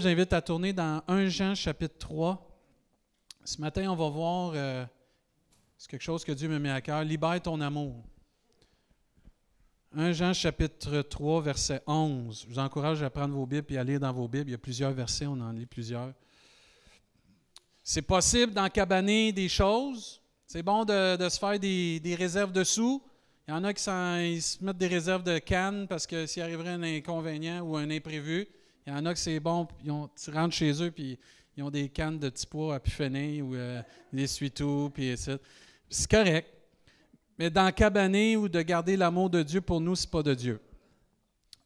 Je vous invite à tourner dans 1 Jean chapitre 3. Ce matin, on va voir euh, c'est quelque chose que Dieu me met à cœur. Libère ton amour. 1 Jean chapitre 3, verset 11. Je vous encourage à prendre vos Bibles et à lire dans vos Bibles. Il y a plusieurs versets, on en lit plusieurs. C'est possible d'encabaner des choses. C'est bon de, se faire des, réserves de sous. Il y en a qui se mettent des réserves de cannes parce que s'il arriverait un inconvénient ou un imprévu, il y en a que c'est bon, ils ont, tu rentres chez eux, puis ils ont des cannes de petits pois à puffonner ou euh, des suitos, puis C'est correct. Mais d'encabaner ou de garder l'amour de Dieu, pour nous, ce n'est pas de Dieu.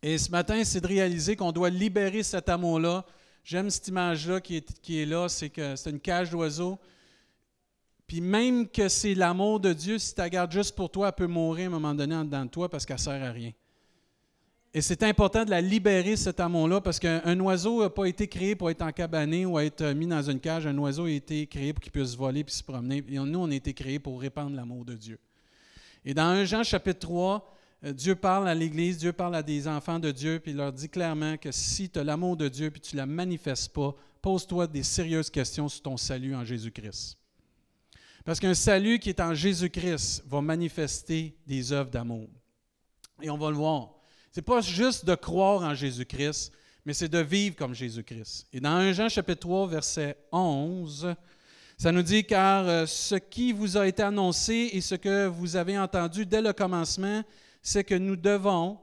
Et ce matin, c'est de réaliser qu'on doit libérer cet amour-là. J'aime cette image-là qui est, qui est là, c'est que c'est une cage d'oiseaux. Puis même que c'est l'amour de Dieu, si tu la gardes juste pour toi, elle peut mourir à un moment donné en dedans de toi parce qu'elle ne sert à rien. Et c'est important de la libérer, cet amour-là, parce qu'un oiseau n'a pas été créé pour être encabané ou être mis dans une cage. Un oiseau a été créé pour qu'il puisse voler puis se promener. Et nous, on a été créés pour répandre l'amour de Dieu. Et dans 1 Jean chapitre 3, euh, Dieu parle à l'Église, Dieu parle à des enfants de Dieu, puis il leur dit clairement que si tu as l'amour de Dieu puis tu ne la manifestes pas, pose-toi des sérieuses questions sur ton salut en Jésus-Christ. Parce qu'un salut qui est en Jésus-Christ va manifester des œuvres d'amour. Et on va le voir. N'est pas juste de croire en Jésus-Christ, mais c'est de vivre comme Jésus-Christ. Et dans 1 Jean chapitre 3, verset 11, ça nous dit, car euh, ce qui vous a été annoncé et ce que vous avez entendu dès le commencement, c'est que nous devons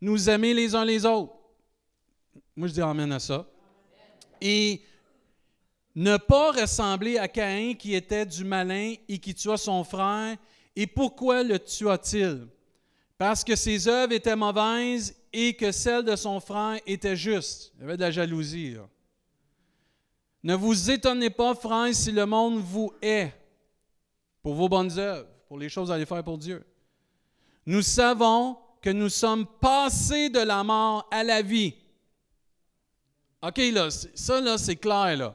nous aimer les uns les autres. Moi, je dis Amen à ça. Et ne pas ressembler à Caïn qui était du malin et qui tua son frère. Et pourquoi le tua-t-il? Parce que ses œuvres étaient mauvaises et que celles de son frère étaient justes. Il y avait de la jalousie. Ne vous étonnez pas, frère, si le monde vous hait pour vos bonnes œuvres, pour les choses à aller faire pour Dieu. Nous savons que nous sommes passés de la mort à la vie. OK, là, ça, là, c'est clair.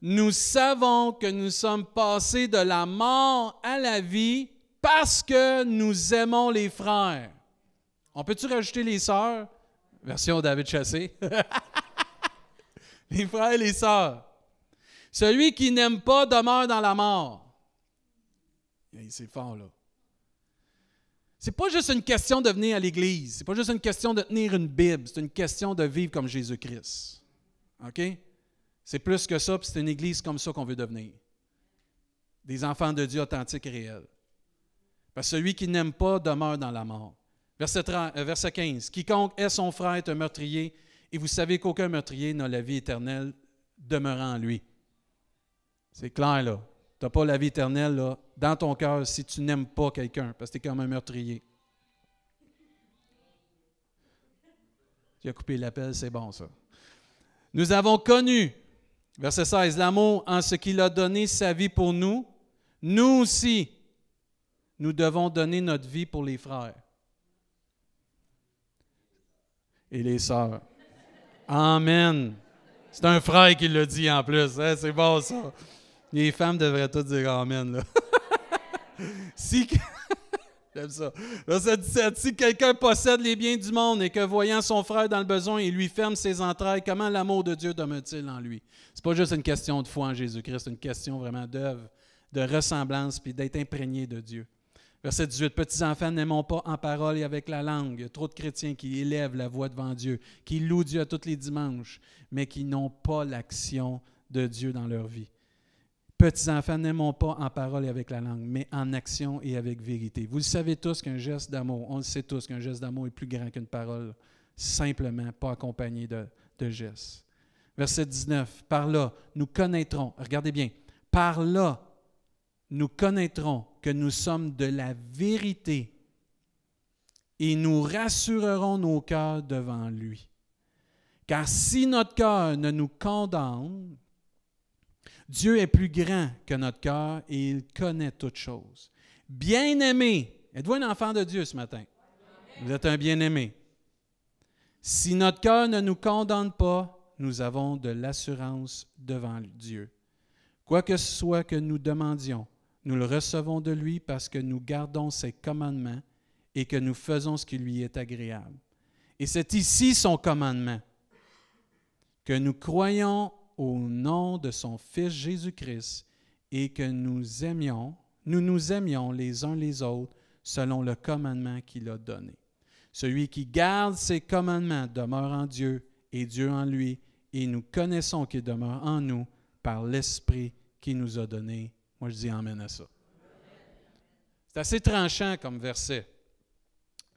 Nous savons que nous sommes passés de la mort à la vie parce que nous aimons les frères. On peut-tu rajouter les sœurs? Version David Chassé. les frères et les sœurs. Celui qui n'aime pas demeure dans la mort. C'est fort, là. C'est pas juste une question de venir à l'Église. C'est pas juste une question de tenir une Bible. C'est une question de vivre comme Jésus-Christ. OK? C'est plus que ça, puis c'est une Église comme ça qu'on veut devenir. Des enfants de Dieu authentiques et réels. Parce que celui qui n'aime pas demeure dans la mort. Verset, 15. Euh, Quiconque est son frère est un meurtrier, et vous savez qu'aucun meurtrier n'a la vie éternelle demeurant en lui. C'est clair, là. Tu n'as pas la vie éternelle dans ton cœur si tu n'aimes pas quelqu'un, parce que tu es comme un meurtrier. Tu as coupé l'appel, c'est bon ça. Nous avons connu, verset 16, l'amour en ce qu'il a donné sa vie pour nous. Nous aussi, nous devons donner notre vie pour les frères et les sœurs. Amen. C'est un frère qui le dit en plus. Hein, c'est bon ça. Les femmes devraient toutes dire Amen. Si. J'aime ça. si quelqu'un possède les biens du monde et que voyant son frère dans le besoin, il lui ferme ses entrailles, comment l'amour de Dieu demeure-t-il en lui? C'est pas juste une question de foi en Jésus-Christ, c'est une question vraiment d'œuvre, de ressemblance, puis d'être imprégné de Dieu. Verset 18, Petits-enfants, n'aimons pas en parole et avec la langue. Il y a trop de chrétiens qui élèvent la voix devant Dieu, qui louent Dieu à tous les dimanches, mais qui n'ont pas l'action de Dieu dans leur vie. Petits-enfants, n'aimons pas en parole et avec la langue, mais en action et avec vérité. Vous le savez tous qu'un geste d'amour, on le sait tous qu'un geste d'amour est plus grand qu'une parole, simplement pas accompagné de, de gestes. Verset 19, par là, nous connaîtrons, regardez bien, par là, nous connaîtrons que nous sommes de la vérité et nous rassurerons nos cœurs devant lui. Car si notre cœur ne nous condamne, Dieu est plus grand que notre cœur et il connaît toutes choses. Bien-aimé, êtes-vous un enfant de Dieu ce matin? Vous êtes un bien-aimé. Si notre cœur ne nous condamne pas, nous avons de l'assurance devant Dieu. Quoi que ce soit que nous demandions, nous le recevons de lui parce que nous gardons ses commandements et que nous faisons ce qui lui est agréable. Et c'est ici son commandement, que nous croyons au nom de son Fils Jésus-Christ et que nous aimions, nous nous aimions les uns les autres selon le commandement qu'il a donné. Celui qui garde ses commandements demeure en Dieu et Dieu en lui, et nous connaissons qu'il demeure en nous par l'Esprit qu'il nous a donné. Moi, je dis Amen à ça. C'est assez tranchant comme verset.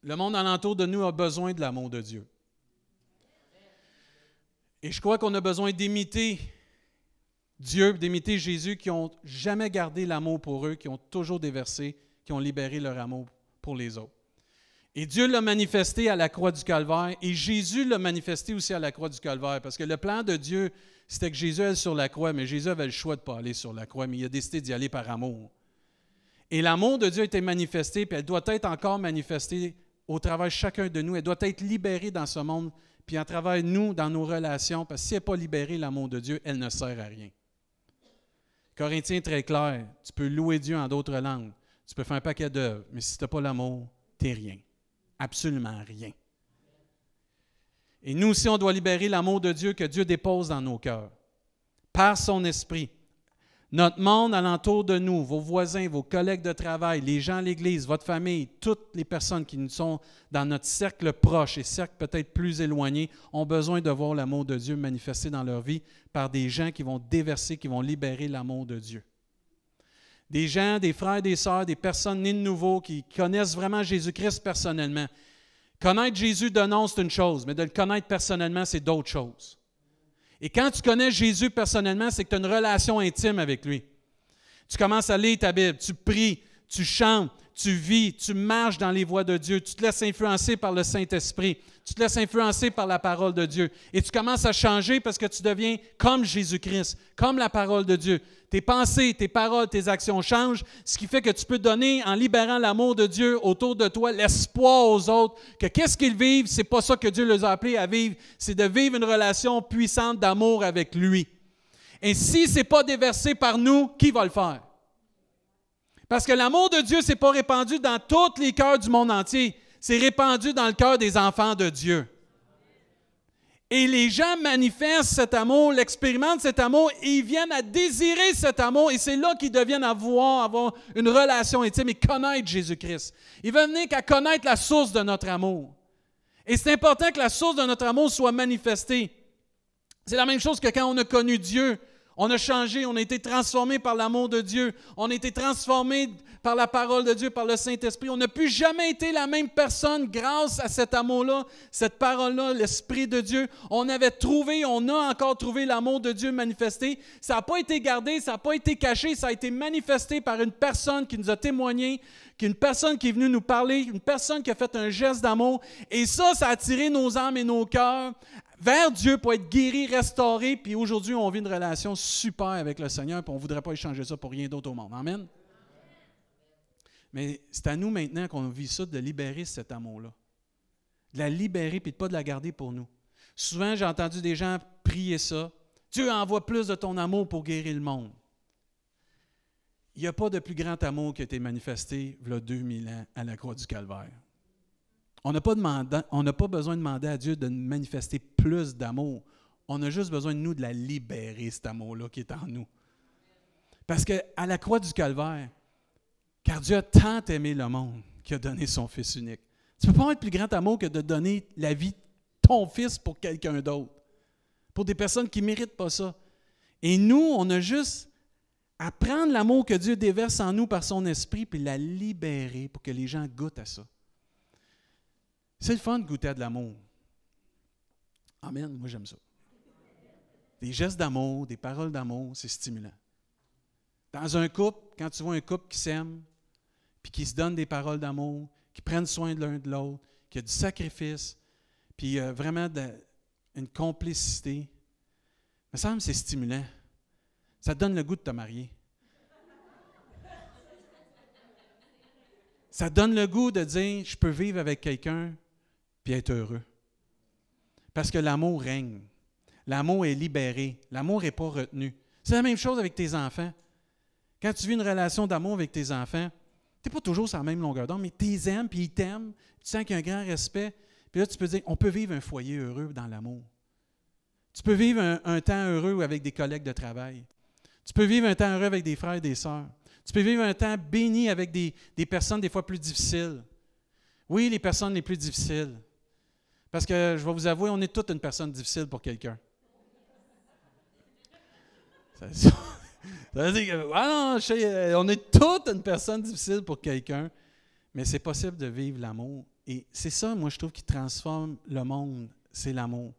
Le monde alentour de nous a besoin de l'amour de Dieu. Et je crois qu'on a besoin d'imiter Dieu, d'imiter Jésus, qui n'ont jamais gardé l'amour pour eux, qui ont toujours déversé, qui ont libéré leur amour pour les autres. Et Dieu l'a manifesté à la croix du Calvaire, et Jésus l'a manifesté aussi à la croix du Calvaire, parce que le plan de Dieu, c'était que Jésus aille sur la croix, mais Jésus avait le choix de ne pas aller sur la croix, mais il a décidé d'y aller par amour. Et l'amour de Dieu a été manifesté, puis elle doit être encore manifestée au travers de chacun de nous. Elle doit être libérée dans ce monde, puis à travers nous, dans nos relations, parce que si elle n'est pas libérée, l'amour de Dieu, elle ne sert à rien. Corinthiens très clair, tu peux louer Dieu en d'autres langues, tu peux faire un paquet d'œuvres, mais si tu n'as pas l'amour, tu n'es rien. Absolument rien. Et nous aussi, on doit libérer l'amour de Dieu que Dieu dépose dans nos cœurs, par son esprit. Notre monde alentour de nous, vos voisins, vos collègues de travail, les gens à l'Église, votre famille, toutes les personnes qui nous sont dans notre cercle proche et cercle peut-être plus éloigné, ont besoin de voir l'amour de Dieu manifesté dans leur vie par des gens qui vont déverser, qui vont libérer l'amour de Dieu. Des gens, des frères, des sœurs, des personnes nées de nouveau qui connaissent vraiment Jésus-Christ personnellement. Connaître Jésus de nom, c'est une chose, mais de le connaître personnellement, c'est d'autres choses. Et quand tu connais Jésus personnellement, c'est que tu as une relation intime avec lui. Tu commences à lire ta Bible, tu pries, tu chantes, tu vis, tu marches dans les voies de Dieu, tu te laisses influencer par le Saint-Esprit, tu te laisses influencer par la parole de Dieu. Et tu commences à changer parce que tu deviens comme Jésus-Christ, comme la parole de Dieu. Tes pensées, tes paroles, tes actions changent, ce qui fait que tu peux donner, en libérant l'amour de Dieu autour de toi, l'espoir aux autres que qu'est-ce qu'ils vivent, c'est pas ça que Dieu les a appelés à vivre, c'est de vivre une relation puissante d'amour avec lui. Et si ce n'est pas déversé par nous, qui va le faire? Parce que l'amour de Dieu, ce n'est pas répandu dans tous les cœurs du monde entier c'est répandu dans le cœur des enfants de Dieu. Et les gens manifestent cet amour, l'expérimentent cet amour, et ils viennent à désirer cet amour, et c'est là qu'ils deviennent avoir, avoir une relation intime et connaître Jésus-Christ. Ils veulent venir qu'à connaître la source de notre amour. Et c'est important que la source de notre amour soit manifestée. C'est la même chose que quand on a connu Dieu. On a changé, on a été transformé par l'amour de Dieu. On a été transformé par la parole de Dieu, par le Saint-Esprit. On n'a plus jamais été la même personne grâce à cet amour-là, cette parole-là, l'Esprit de Dieu. On avait trouvé, on a encore trouvé l'amour de Dieu manifesté. Ça n'a pas été gardé, ça n'a pas été caché, ça a été manifesté par une personne qui nous a témoigné, une personne qui est venue nous parler, une personne qui a fait un geste d'amour. Et ça, ça a attiré nos âmes et nos cœurs vers Dieu pour être guéri, restauré. Puis aujourd'hui, on vit une relation super avec le Seigneur, puis on ne voudrait pas échanger ça pour rien d'autre au monde. Amen. Mais c'est à nous maintenant qu'on vit ça, de libérer cet amour-là. De la libérer, puis de pas de la garder pour nous. Souvent, j'ai entendu des gens prier ça. Dieu envoie plus de ton amour pour guérir le monde. Il n'y a pas de plus grand amour qui a été manifesté il y a 2000 ans à la croix du Calvaire. On n'a pas, pas besoin de demander à Dieu de manifester plus d'amour. On a juste besoin de nous de la libérer, cet amour-là qui est en nous. Parce qu'à la croix du calvaire, car Dieu a tant aimé le monde qu'il a donné son Fils unique. Tu ne peux pas être plus grand amour que de donner la vie de ton Fils pour quelqu'un d'autre, pour des personnes qui ne méritent pas ça. Et nous, on a juste à prendre l'amour que Dieu déverse en nous par son esprit, puis la libérer pour que les gens goûtent à ça. C'est le fun de goûter à de l'amour. Amen, moi j'aime ça. Des gestes d'amour, des paroles d'amour, c'est stimulant. Dans un couple, quand tu vois un couple qui s'aime, puis qui se donne des paroles d'amour, qui prennent soin de l'un de l'autre, qui a du sacrifice, puis a vraiment une complicité, me semble que c'est stimulant. Ça te donne le goût de te marier. Ça te donne le goût de dire, je peux vivre avec quelqu'un puis être heureux. Parce que l'amour règne. L'amour est libéré. L'amour n'est pas retenu. C'est la même chose avec tes enfants. Quand tu vis une relation d'amour avec tes enfants, tu n'es pas toujours sur la même longueur d'onde, mais tu les aimes, puis ils t'aiment, tu sens qu'il y a un grand respect. Puis là, tu peux dire, on peut vivre un foyer heureux dans l'amour. Tu peux vivre un, temps heureux avec des collègues de travail. Tu peux vivre un temps heureux avec des frères et des sœurs. Tu peux vivre un temps béni avec des, des personnes des fois plus difficiles. Oui, les personnes les plus difficiles. Parce que je vais vous avouer, on est toute une personne difficile pour quelqu'un. Ça, veut dire que, ah non, euh, on est toute une personne difficile pour quelqu'un, mais c'est possible de vivre l'amour. Et c'est ça, moi, je trouve, qui transforme le monde, c'est l'amour.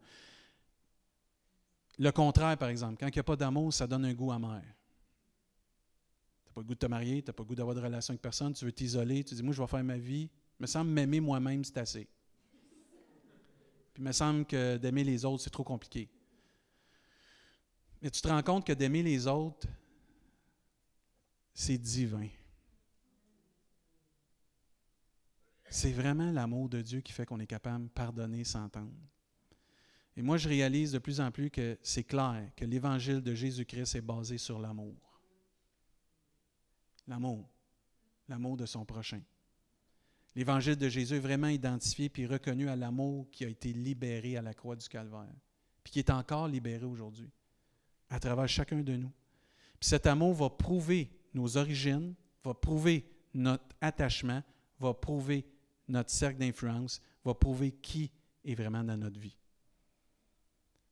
Le contraire, par exemple, quand il n'y a pas d'amour, ça donne un goût amer. Tu n'as pas le goût de te marier, tu n'as pas le goût d'avoir de relation avec personne, tu veux t'isoler, tu dis, moi, je vais faire ma vie. Il me semble m'aimer moi-même, c'est assez. Il me semble que d'aimer les autres, c'est trop compliqué. Mais tu te rends compte que d'aimer les autres, c'est divin. C'est vraiment l'amour de Dieu qui fait qu'on est capable de pardonner, s'entendre. Et moi, je réalise de plus en plus que c'est clair que l'évangile de Jésus-Christ est basé sur l'amour. L'amour. L'amour de son prochain. L'évangile de Jésus est vraiment identifié puis reconnu à l'amour qui a été libéré à la croix du Calvaire, puis qui est encore libéré aujourd'hui à travers chacun de nous. Puis cet amour va prouver nos origines, va prouver notre attachement, va prouver notre cercle d'influence, va prouver qui est vraiment dans notre vie.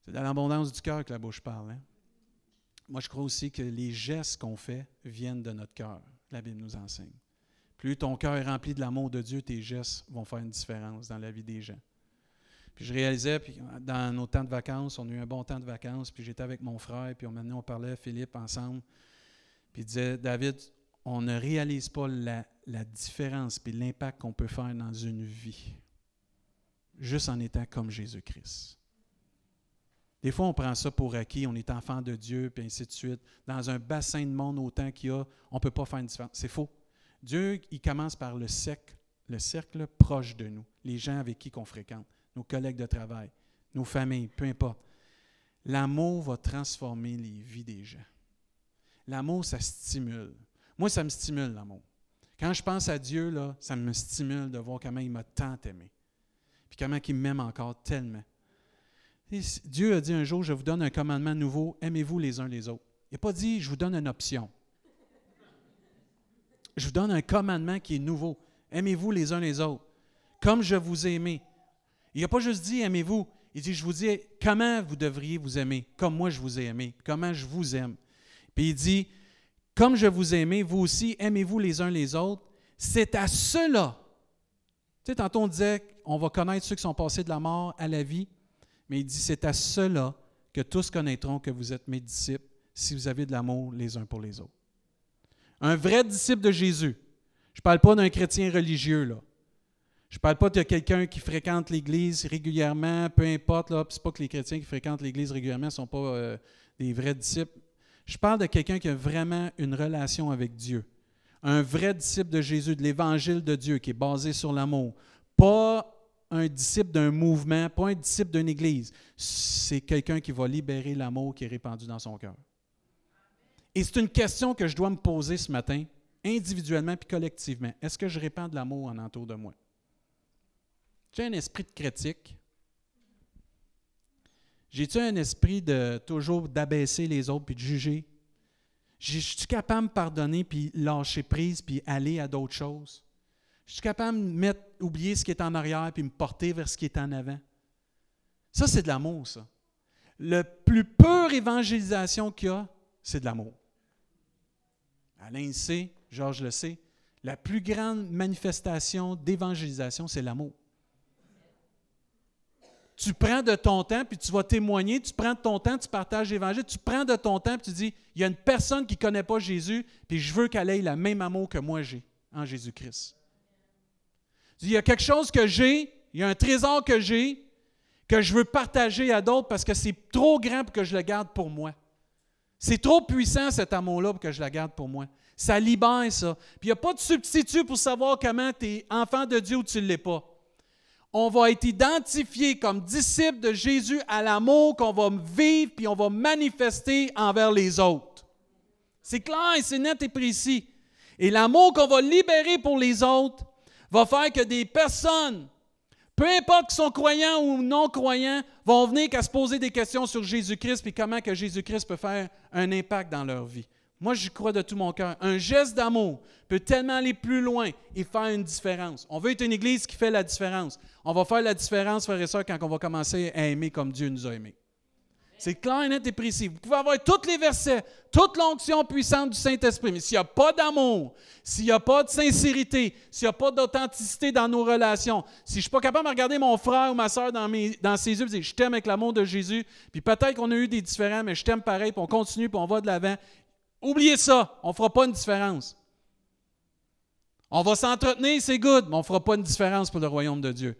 C'est dans l'abondance du cœur que la bouche parle. Hein? Moi, je crois aussi que les gestes qu'on fait viennent de notre cœur. La Bible nous enseigne. Ton cœur est rempli de l'amour de Dieu, tes gestes vont faire une différence dans la vie des gens. Puis je réalisais, puis dans nos temps de vacances, on a eu un bon temps de vacances, puis j'étais avec mon frère, puis maintenant on parlait, Philippe, ensemble. Puis il disait, David, on ne réalise pas la, la différence puis l'impact qu'on peut faire dans une vie, juste en étant comme Jésus-Christ. Des fois, on prend ça pour acquis, on est enfant de Dieu, puis ainsi de suite. Dans un bassin de monde autant qu'il y a, on ne peut pas faire une différence. C'est faux. Dieu, il commence par le cercle, le cercle proche de nous, les gens avec qui on fréquente nos collègues de travail, nos familles, peu importe. L'amour va transformer les vies des gens. L'amour, ça stimule. Moi, ça me stimule, l'amour. Quand je pense à Dieu, là, ça me stimule de voir comment il m'a tant aimé. Puis comment il m'aime encore tellement. Dieu a dit un jour, je vous donne un commandement nouveau, aimez-vous les uns les autres. Il n'a pas dit, je vous donne une option. Je vous donne un commandement qui est nouveau. Aimez-vous les uns les autres. Comme je vous ai aimé, il n'a pas juste dit aimez-vous. Il dit, je vous dis comment vous devriez vous aimer, comme moi je vous ai aimé, comment je vous aime. Puis il dit, comme je vous ai aimé, vous aussi aimez-vous les uns les autres. C'est à cela. Tu sais, tantôt on disait, on va connaître ceux qui sont passés de la mort à la vie, mais il dit, c'est à cela que tous connaîtront que vous êtes mes disciples si vous avez de l'amour les uns pour les autres. Un vrai disciple de Jésus. Je ne parle pas d'un chrétien religieux, là. Je ne parle pas de quelqu'un qui fréquente l'Église régulièrement, peu importe. Ce n'est pas que les chrétiens qui fréquentent l'Église régulièrement ne sont pas euh, des vrais disciples. Je parle de quelqu'un qui a vraiment une relation avec Dieu. Un vrai disciple de Jésus, de l'Évangile de Dieu, qui est basé sur l'amour. Pas un disciple d'un mouvement, pas un disciple d'une Église. C'est quelqu'un qui va libérer l'amour qui est répandu dans son cœur. Et c'est une question que je dois me poser ce matin, individuellement puis collectivement. Est-ce que je répands de l'amour en entour de moi? J'ai un esprit de critique? J'ai-tu un esprit de toujours d'abaisser les autres puis de juger? Je suis capable de pardonner puis lâcher prise puis aller à d'autres choses? Je suis capable de mettre, oublier ce qui est en arrière puis me porter vers ce qui est en avant? Ça, c'est de l'amour, ça. Le plus pure évangélisation qu'il y a, c'est de l'amour. Alain le sait, Georges le sait, la plus grande manifestation d'évangélisation, c'est l'amour tu prends de ton temps, puis tu vas témoigner, tu prends de ton temps, tu partages l'Évangile, tu prends de ton temps, puis tu dis, il y a une personne qui ne connaît pas Jésus, puis je veux qu'elle ait le même amour que moi j'ai en Jésus-Christ. Il y a quelque chose que j'ai, il y a un trésor que j'ai, que je veux partager à d'autres parce que c'est trop grand pour que je le garde pour moi. C'est trop puissant cet amour-là pour que je le garde pour moi. Ça libère ça. Puis il n'y a pas de substitut pour savoir comment tu es enfant de Dieu ou tu ne l'es pas on va être identifié comme disciple de Jésus à l'amour qu'on va vivre puis on va manifester envers les autres. C'est clair, c'est net et précis. Et l'amour qu'on va libérer pour les autres va faire que des personnes peu importe qu'ils sont croyants ou non croyants, vont venir qu'à se poser des questions sur Jésus-Christ et comment que Jésus-Christ peut faire un impact dans leur vie. Moi, j'y crois de tout mon cœur. Un geste d'amour peut tellement aller plus loin et faire une différence. On veut être une Église qui fait la différence. On va faire la différence, frères et sœurs, quand on va commencer à aimer comme Dieu nous a aimés. C'est clair, net et précis. Vous pouvez avoir tous les versets, toute l'onction puissante du Saint-Esprit, mais s'il n'y a pas d'amour, s'il n'y a pas de sincérité, s'il n'y a pas d'authenticité dans nos relations, si je ne suis pas capable de regarder mon frère ou ma soeur dans, dans ses yeux et dire je t'aime avec l'amour de Jésus, puis peut-être qu'on a eu des différends, mais je t'aime pareil, puis on continue, puis on va de l'avant, oubliez ça, on ne fera pas une différence. On va s'entretenir, c'est good, mais on ne fera pas une différence pour le royaume de Dieu.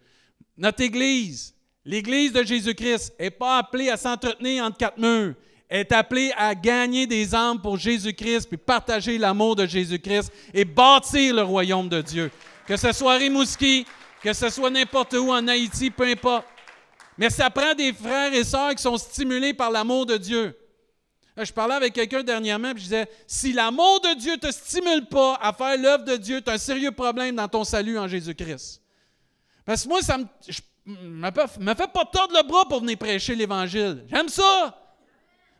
Notre Église, L'Église de Jésus-Christ n'est pas appelée à s'entretenir entre quatre murs. Elle est appelée à gagner des âmes pour Jésus-Christ, puis partager l'amour de Jésus-Christ et bâtir le royaume de Dieu. Que ce soit à Rimouski, que ce soit n'importe où en Haïti, peu importe. Mais ça prend des frères et sœurs qui sont stimulés par l'amour de Dieu. je parlais avec quelqu'un dernièrement, puis je disais, si l'amour de Dieu ne te stimule pas à faire l'œuvre de Dieu, tu as un sérieux problème dans ton salut en Jésus-Christ. Parce que moi, ça me, me fais pas tordre le bras pour venir prêcher l'Évangile. J'aime ça.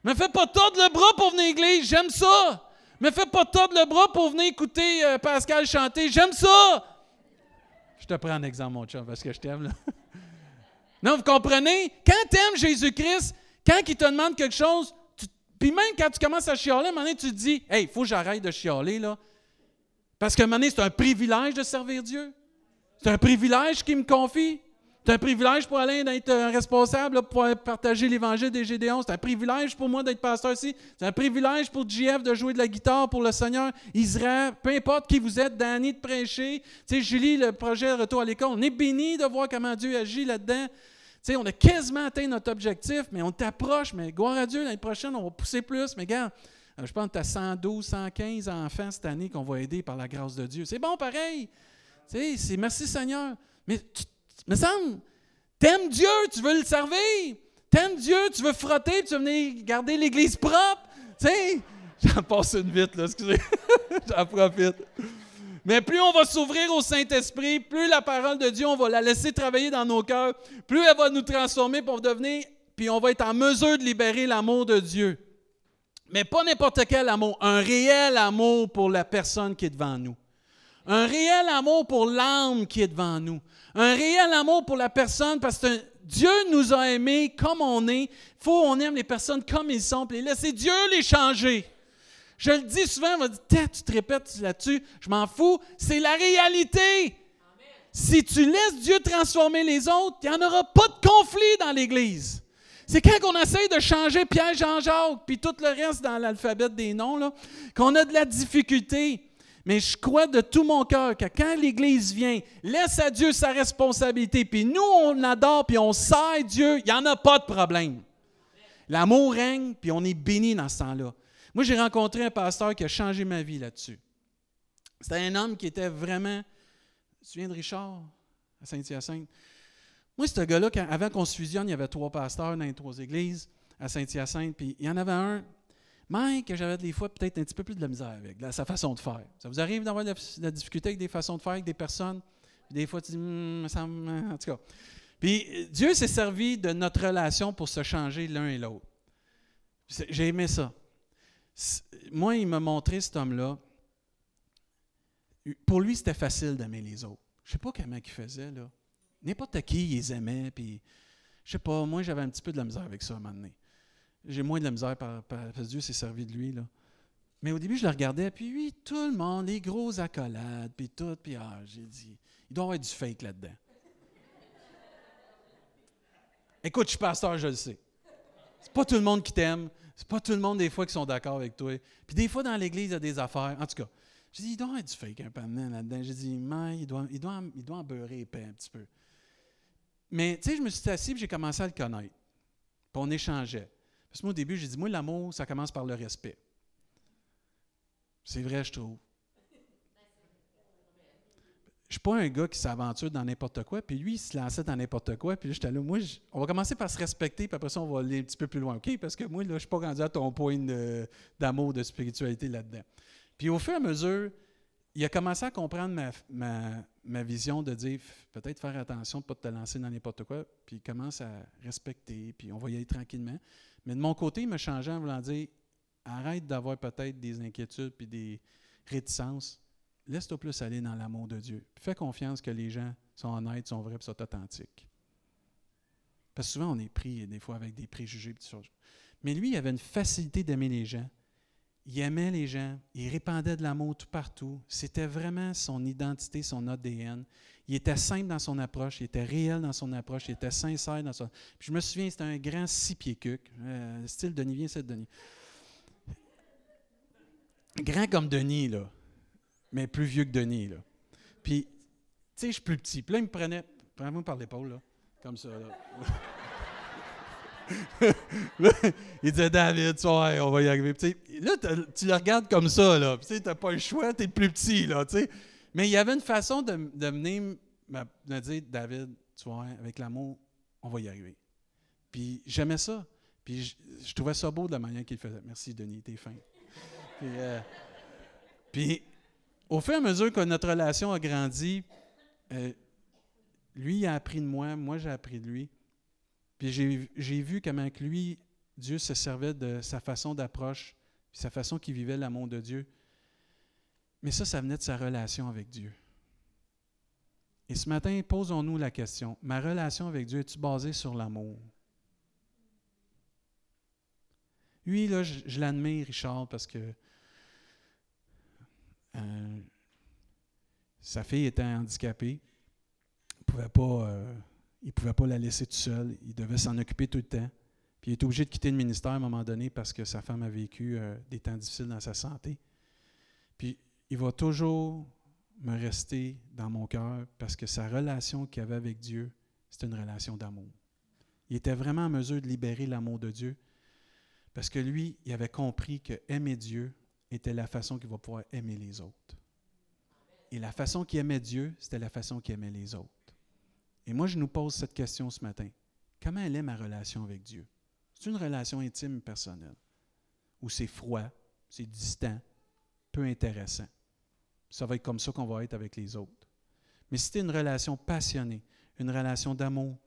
Me fais pas tordre le bras pour venir à l'église. J'aime ça. Me fais pas tordre le bras pour venir écouter euh, Pascal chanter. J'aime ça. Je te prends un exemple, mon chum, parce que je t'aime. non, vous comprenez? Quand tu aimes Jésus-Christ, quand il te demande quelque chose, puis même quand tu commences à chialer, un moment tu te dis Hey, il faut que j'arrête de chialer, là. Parce qu'à un moment donné, c'est un privilège de servir Dieu. C'est un privilège qu'il me confie. C'est un privilège pour Alain d'être un responsable pour partager l'évangile des Gédéons. C'est un privilège pour moi d'être pasteur ici. C'est un privilège pour JF de jouer de la guitare pour le Seigneur. Israël, peu importe qui vous êtes, Danny de prêcher. Tu Julie, le projet Retour à l'école. On est béni de voir comment Dieu agit là-dedans. On a quasiment atteint notre objectif, mais on t'approche. Mais gloire à Dieu, l'année prochaine, on va pousser plus. Mais regarde, euh, je pense que tu as 112, 115 enfants cette année qu'on va aider par la grâce de Dieu. C'est bon pareil. C'est merci Seigneur. Mais tu me semble, t'aimes Dieu, tu veux le servir. T'aimes Dieu, tu veux frotter, tu veux venir garder l'Église propre. Tu sais, j'en passe une vite, là, excusez. j'en profite. Mais plus on va s'ouvrir au Saint-Esprit, plus la parole de Dieu, on va la laisser travailler dans nos cœurs, plus elle va nous transformer pour devenir, puis on va être en mesure de libérer l'amour de Dieu. Mais pas n'importe quel amour, un réel amour pour la personne qui est devant nous. Un réel amour pour l'âme qui est devant nous un réel amour pour la personne parce que Dieu nous a aimés comme on est. Il faut qu'on aime les personnes comme ils sont, puis laisser Dieu les changer. Je le dis souvent, on va dire, tu te répètes là-dessus, je m'en fous. C'est la réalité. Si tu laisses Dieu transformer les autres, il n'y en aura pas de conflit dans l'Église. C'est quand on essaye de changer Pierre, Jean-Jacques, puis tout le reste dans l'alphabet des noms, qu'on a de la difficulté. Mais je crois de tout mon cœur que quand l'Église vient, laisse à Dieu sa responsabilité, puis nous, on adore, puis on sert Dieu, il n'y en a pas de problème. L'amour règne, puis on est béni dans ce temps-là. Moi, j'ai rencontré un pasteur qui a changé ma vie là-dessus. C'était un homme qui était vraiment. Tu te souviens de Richard à Saint-Hyacinthe? Moi, ce gars-là, avant qu'on se fusionne, il y avait trois pasteurs dans les trois églises à Saint-Hyacinthe, puis il y en avait un, mais que j'avais des fois peut-être un petit peu plus de la misère avec, sa façon de faire. Ça vous arrive d'avoir de la, difficulté avec des façons de faire avec des personnes? des fois, tu dis, hum, ça en tout cas. Puis Dieu s'est servi de notre relation pour se changer l'un et l'autre. J'ai aimé ça. Moi, il m'a montré cet homme-là. Pour lui, c'était facile d'aimer les autres. Je ne sais pas comment il faisait, là. N'importe qui, il les aimait, puis je sais pas, moi, j'avais un petit peu de la misère avec ça à un moment donné. J'ai moins de la misère parce que Dieu s'est servi de lui. Là. Mais au début, je le regardais, puis oui, tout le monde, les gros accolades, puis tout, puis ah, j'ai dit, il doit y avoir du fake là-dedans. Écoute, je suis pasteur, je le sais. C'est pas tout le monde qui t'aime. C'est pas tout le monde, des fois, qui sont d'accord avec toi. Puis des fois, dans l'Église, il y a des affaires. En tout cas, j'ai dit, il doit y avoir du fake un peu là-dedans. J'ai dit, mais il doit, en beurrer épais un petit peu. Mais, tu sais, je me suis assis j'ai commencé à le connaître. Puis on échangeait. Moi, au début, j'ai dit, moi, l'amour, ça commence par le respect. C'est vrai, je trouve. Je ne suis pas un gars qui s'aventure dans n'importe quoi, puis lui, il se lançait dans n'importe quoi, puis là, j'étais là, moi, on va commencer par se respecter, puis après ça, on va aller un petit peu plus loin, OK? Parce que moi, là, je ne suis pas rendu à ton point d'amour, de, spiritualité là-dedans. Puis au fur et à mesure, il a commencé à comprendre ma, vision de dire peut-être faire attention de ne pas te lancer dans n'importe quoi, puis il commence à respecter, puis on va y aller tranquillement. Mais de mon côté, il m'a changé en voulant dire arrête d'avoir peut-être des inquiétudes puis des réticences. Laisse-toi plus aller dans l'amour de Dieu. fais confiance que les gens sont honnêtes, sont vrais et sont authentiques. Parce que souvent, on est pris des fois avec des préjugés. Mais lui, il avait une facilité d'aimer les gens. Il aimait les gens, il répandait de l'amour tout partout. C'était vraiment son identité, son ADN. Il était simple dans son approche, il était réel dans son approche, il était sincère dans son. Puis je me souviens, c'était un grand six pieds cuc, euh, style Denis, viens, c'est Denis. Grand comme Denis, là, mais plus vieux que Denis, là. Puis, tu sais, je suis plus petit. Puis là, il me prenait, prenez-moi par l'épaule, là, comme ça, là. il disait David, tu vois, on va y arriver. là, tu le regardes comme ça. Tu n'as pas le choix, tu es plus petit. Mais il y avait une façon de, de venir me, dire David, tu vois, avec l'amour, on va y arriver. Puis j'aimais ça. Puis je, trouvais ça beau de la manière qu'il faisait. Merci, Denis, t'es fin. Puis, euh, puis, au fur et à mesure que notre relation a grandi, euh, lui a appris de moi, moi j'ai appris de lui. Puis j'ai vu comment lui, Dieu se servait de sa façon d'approche, sa façon qu'il vivait l'amour de Dieu. Mais ça, ça venait de sa relation avec Dieu. Et ce matin, posons-nous la question, ma relation avec Dieu est-tu basée sur l'amour? Lui, là, je, l'admire, Richard, parce que euh, sa fille était handicapée. Il ne pouvait pas... Euh, il ne pouvait pas la laisser toute seule. Il devait s'en occuper tout le temps. Puis il était obligé de quitter le ministère à un moment donné parce que sa femme a vécu euh, des temps difficiles dans sa santé. Puis il va toujours me rester dans mon cœur parce que sa relation qu'il avait avec Dieu, c'était une relation d'amour. Il était vraiment en mesure de libérer l'amour de Dieu parce que lui, il avait compris que aimer Dieu était la façon qu'il va pouvoir aimer les autres. Et la façon qu'il aimait Dieu, c'était la façon qu'il aimait les autres. Et moi, je nous pose cette question ce matin. Comment elle est ma relation avec Dieu? C'est une relation intime, personnelle, ou c'est froid, c'est distant, peu intéressant. Ça va être comme ça qu'on va être avec les autres. Mais si tu une relation passionnée, une relation d'amour,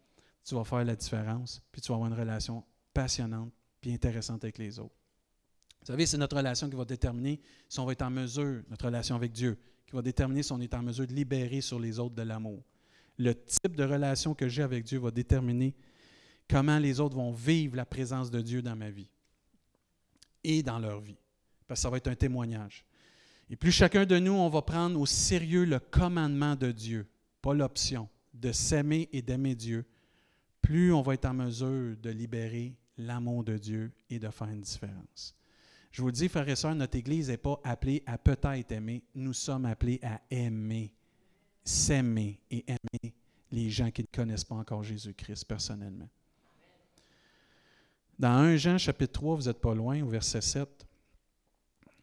tu vas faire la différence, puis tu vas avoir une relation passionnante, puis intéressante avec les autres. Vous savez, c'est notre relation qui va déterminer si on va être en mesure, notre relation avec Dieu, qui va déterminer si on est en mesure de libérer sur les autres de l'amour le type de relation que j'ai avec Dieu va déterminer comment les autres vont vivre la présence de Dieu dans ma vie et dans leur vie. Parce que ça va être un témoignage. Et plus chacun de nous, on va prendre au sérieux le commandement de Dieu, pas l'option, de s'aimer et d'aimer Dieu, plus on va être en mesure de libérer l'amour de Dieu et de faire une différence. Je vous le dis, frères et sœurs, notre Église n'est pas appelée à peut-être aimer, nous sommes appelés à aimer s'aimer et aimer les gens qui ne connaissent pas encore Jésus-Christ personnellement. Dans 1 Jean chapitre 3, vous n'êtes pas loin, au verset 7,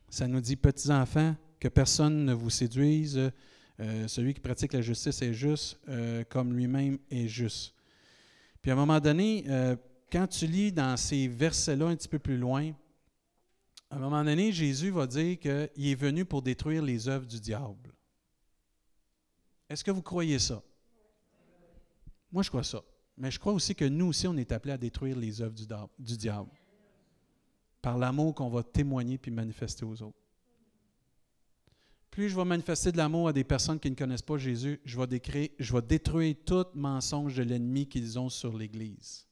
ça nous dit, petits enfants, que personne ne vous séduise, euh, celui qui pratique la justice est juste euh, comme lui-même est juste. Puis à un moment donné, euh, quand tu lis dans ces versets-là un petit peu plus loin, à un moment donné, Jésus va dire qu'il est venu pour détruire les œuvres du diable. Est-ce que vous croyez ça? Moi, je crois ça. Mais je crois aussi que nous aussi, on est appelés à détruire les œuvres du, diable par l'amour qu'on va témoigner puis manifester aux autres. Plus je vais manifester de l'amour à des personnes qui ne connaissent pas Jésus, je vais, décrire, je vais détruire tout mensonge de l'ennemi qu'ils ont sur l'Église,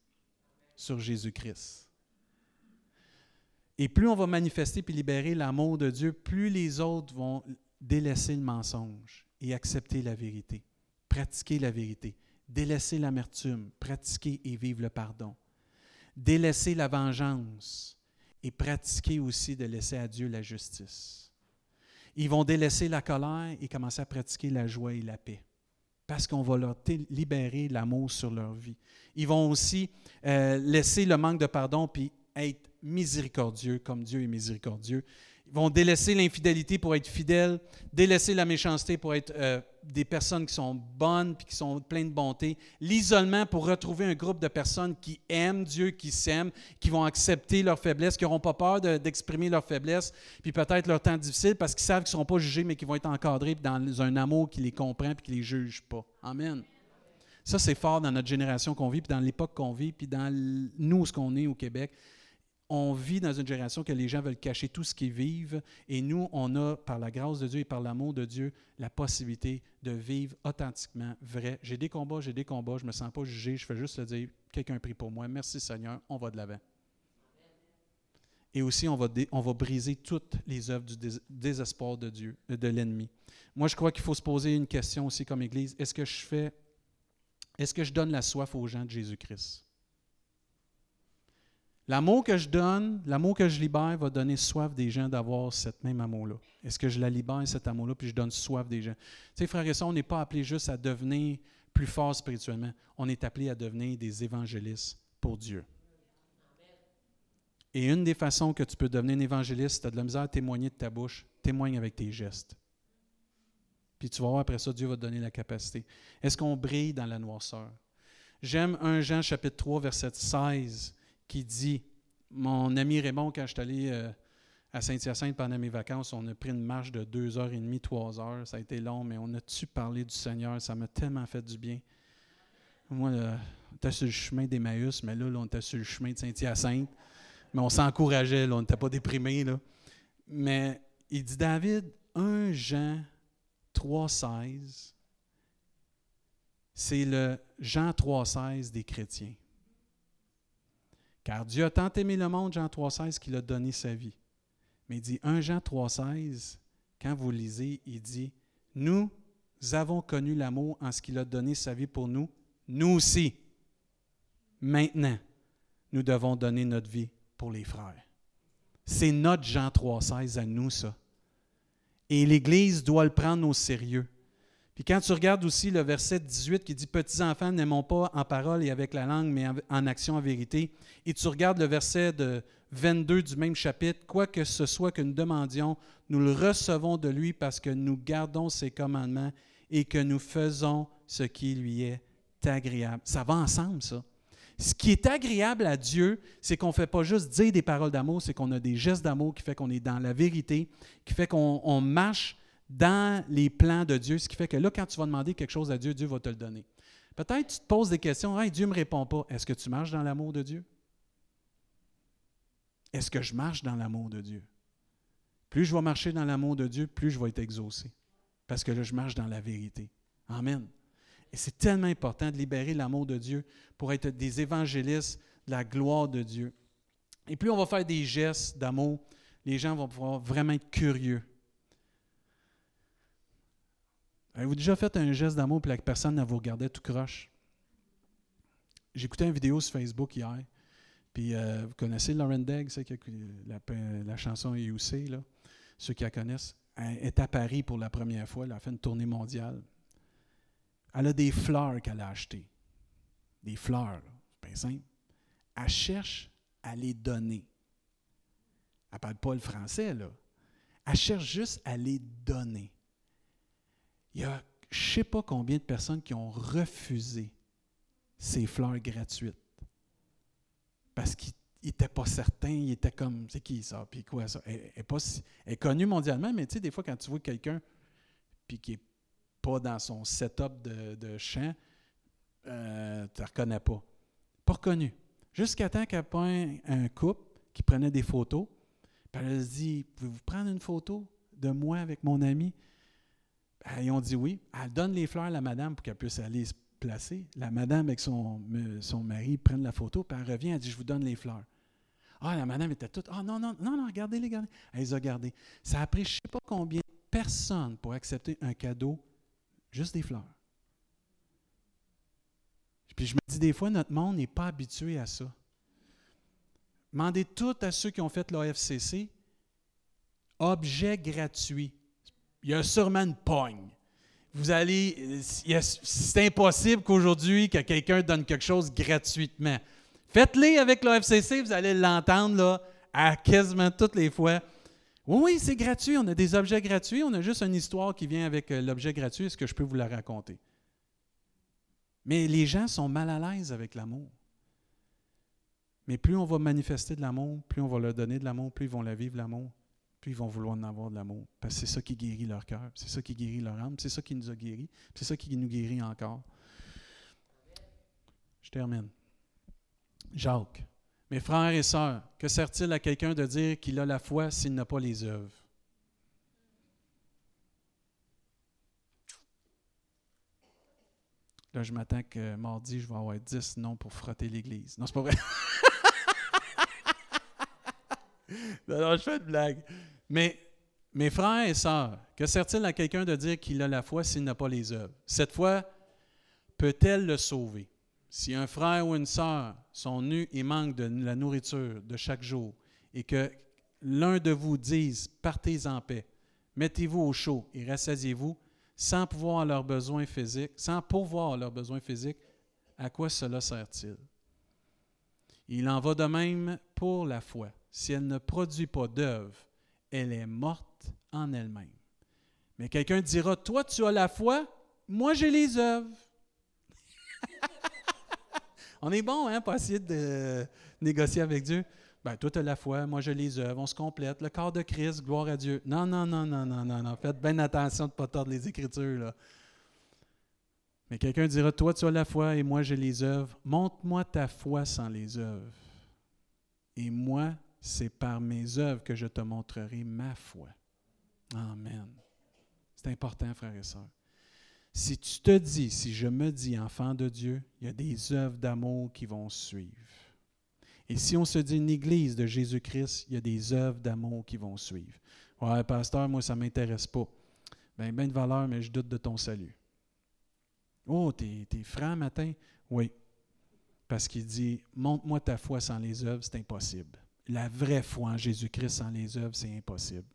sur Jésus-Christ. Et plus on va manifester puis libérer l'amour de Dieu, plus les autres vont délaisser le mensonge et accepter la vérité, pratiquer la vérité, délaisser l'amertume, pratiquer et vivre le pardon, délaisser la vengeance et pratiquer aussi de laisser à Dieu la justice. Ils vont délaisser la colère et commencer à pratiquer la joie et la paix. Parce qu'on va leur libérer l'amour sur leur vie. Ils vont aussi euh, laisser le manque de pardon puis être miséricordieux comme Dieu est miséricordieux Ils vont délaisser l'infidélité pour être fidèles, délaisser la méchanceté pour être euh, des personnes qui sont bonnes puis qui sont pleines de bonté, l'isolement pour retrouver un groupe de personnes qui aiment Dieu, qui s'aiment, qui vont accepter leurs faiblesses, qui n'auront pas peur d'exprimer leurs faiblesses, puis peut-être leur temps difficile parce qu'ils savent qu'ils ne seront pas jugés, mais qu'ils vont être encadrés dans un amour qui les comprend et qui ne les juge pas. Amen. Ça, c'est fort dans notre génération qu'on vit, puis dans l'époque qu'on vit, puis dans nous, ce qu'on est au Québec on vit dans une génération que les gens veulent cacher tout ce qu'ils vivent et nous, on a, par la grâce de Dieu et par l'amour de Dieu, la possibilité de vivre authentiquement vrai. J'ai des combats, j'ai des combats, je ne me sens pas jugé, je fais juste le dire, quelqu'un prie pour moi, merci Seigneur, on va de l'avant. Et aussi, on va, on va briser toutes les œuvres du désespoir de Dieu, de l'ennemi. Moi, je crois qu'il faut se poser une question aussi comme Église. Est-ce que je fais, est-ce que je donne la soif aux gens de Jésus-Christ? L'amour que je donne, l'amour que je libère va donner soif des gens d'avoir cet même amour-là. Est-ce que je la libère, cet amour-là, puis je donne soif des gens? Tu sais, frères et sœurs, on n'est pas appelé juste à devenir plus fort spirituellement. On est appelé à devenir des évangélistes pour Dieu. Et une des façons que tu peux devenir un évangéliste, tu as de la misère à témoigner de ta bouche, témoigne avec tes gestes. Puis tu vas voir après ça, Dieu va te donner la capacité. Est-ce qu'on brille dans la noirceur? J'aime 1 Jean chapitre 3, verset 16 qui dit Mon ami Raymond, quand je suis allé euh, à Saint-Hyacinthe pendant mes vacances, on a pris une marche de deux heures et demie, trois heures. Ça a été long, mais on a-tu parlé du Seigneur? Ça m'a tellement fait du bien. Moi, on était sur le chemin d'Emmaüs, mais là, on était sur le chemin de Saint-Hyacinthe. Mais on s'encourageait, on n'était pas déprimés. Mais il dit David, 1 Jean 3,16, c'est le Jean 3,16 des chrétiens. Car Dieu a tant aimé le monde, Jean 3,16, qu'il a donné sa vie. Mais il dit 1 Jean 3,16, quand vous lisez, il dit Nous avons connu l'amour en ce qu'il a donné sa vie pour nous, nous aussi. Maintenant, nous devons donner notre vie pour les frères. C'est notre Jean 3,16 à nous, ça. Et l'Église doit le prendre au sérieux. Puis quand tu regardes aussi le verset 18 qui dit Petits enfants, n'aimons pas en parole et avec la langue, mais en action, en vérité. Et tu regardes le verset de 22 du même chapitre Quoi que ce soit que nous demandions, nous le recevons de lui parce que nous gardons ses commandements et que nous faisons ce qui lui est agréable. Ça va ensemble, ça. Ce qui est agréable à Dieu, c'est qu'on ne fait pas juste dire des paroles d'amour, c'est qu'on a des gestes d'amour qui fait qu'on est dans la vérité, qui fait qu'on marche dans les plans de Dieu, ce qui fait que là, quand tu vas demander quelque chose à Dieu, Dieu va te le donner. Peut-être tu te poses des questions, hey, Dieu ne me répond pas. Est-ce que tu marches dans l'amour de Dieu? Est-ce que je marche dans l'amour de Dieu? Plus je vais marcher dans l'amour de Dieu, plus je vais être exaucé. Parce que là, je marche dans la vérité. Amen. Et c'est tellement important de libérer l'amour de Dieu pour être des évangélistes de la gloire de Dieu. Et plus on va faire des gestes d'amour, les gens vont pouvoir vraiment être curieux Avez-vous déjà fait un geste d'amour et la personne ne vous regardait tout croche? J'écoutais une vidéo sur Facebook hier. Puis euh, vous connaissez Lauren Degg, la, la, chanson EUC, là, ceux qui la connaissent. Elle est à Paris pour la première fois. Elle a fait une tournée mondiale. Elle a des fleurs qu'elle a achetées. Des fleurs, c'est bien simple. Elle cherche à les donner. Elle ne parle pas le français, là. Elle cherche juste à les donner il y a je ne sais pas combien de personnes qui ont refusé ces fleurs gratuites. Parce qu'ils n'étaient pas certains, ils étaient comme, c'est qui ça, puis quoi ça? Elle, est, connue mondialement, mais tu sais, des fois, quand tu vois quelqu'un, puis qui n'est pas dans son setup de, de chant, euh, tu ne reconnais pas. Pas reconnu. Jusqu'à temps qu'elle un couple qui prenait des photos, puis elle se dit, pouvez-vous prendre une photo de moi avec mon ami? Ben, ils ont dit oui. Elle donne les fleurs à la madame pour qu'elle puisse aller se placer. La madame avec son, son mari prennent la photo, puis elle revient, elle dit Je vous donne les fleurs. Ah, la madame était toute Ah non, non, non, non, regardez-les, regardez. Elle les a gardées. Ça a pris je ne sais pas combien de personnes pour accepter un cadeau, juste des fleurs. Puis je me dis, des fois, notre monde n'est pas habitué à ça. Demandez tout à ceux qui ont fait l'OFCC, objet gratuit il y a sûrement une pogne. Vous allez, c'est impossible qu'aujourd'hui que quelqu'un donne quelque chose gratuitement. Faites-les avec l'OFCC, vous allez l'entendre là, à quasiment toutes les fois. Oui, oui, c'est gratuit. On a des objets gratuits. On a juste une histoire qui vient avec euh, l'objet gratuit. Est-ce que je peux vous la raconter? Mais les gens sont mal à l'aise avec l'amour. Mais plus on va manifester de l'amour, plus on va leur donner de l'amour, plus ils vont la vivre l'amour, ils vont vouloir en avoir de l'amour. Parce que c'est ça qui guérit leur cœur, c'est ça qui guérit leur âme, c'est ça qui nous a guéris, c'est ça qui nous guérit encore. Je termine. Jacques. Mes frères et sœurs, que sert-il à quelqu'un de dire qu'il a la foi s'il n'a pas les œuvres? Là, je m'attends que mardi, je vais avoir 10 noms pour frotter l'Église. Non, c'est pas vrai. non, je fais une blague. Mais mes frères et sœurs, que sert-il à quelqu'un de dire qu'il a la foi s'il n'a pas les œuvres? Cette foi peut-elle le sauver? Si un frère ou une sœur sont nus et manquent de la nourriture de chaque jour, et que l'un de vous dise Partez en paix, mettez-vous au chaud et rassasiez-vous, sans pouvoir leurs besoins physiques, sans pourvoir leurs besoins physiques, à quoi cela sert-il? Il en va de même pour la foi. Si elle ne produit pas d'œuvre, elle est morte en elle-même. Mais quelqu'un dira, toi tu as la foi, moi j'ai les œuvres. On est bon, hein, pas essayer de négocier avec Dieu. Ben, toi, tu as la foi, moi, je les œuvres, on se complète. Le corps de Christ, gloire à Dieu. Non, non, non, non, non, non, non. Faites bien attention de ne pas tordre les Écritures, là. Mais quelqu'un dira, toi, tu as la foi et moi, j'ai les œuvres. Montre-moi ta foi sans les œuvres. Et moi, c'est par mes œuvres que je te montrerai ma foi. Amen. C'est important, frères et sœurs. Si tu te dis, si je me dis enfant de Dieu, il y a des œuvres d'amour qui vont suivre. Et si on se dit une église de Jésus-Christ, il y a des œuvres d'amour qui vont suivre. Ouais, pasteur, moi, ça ne m'intéresse pas. Bien, bien de valeur, mais je doute de ton salut. Oh, t'es es franc matin? Oui. Parce qu'il dit Montre-moi ta foi sans les œuvres, c'est impossible. La vraie foi en Jésus-Christ sans les œuvres, c'est impossible.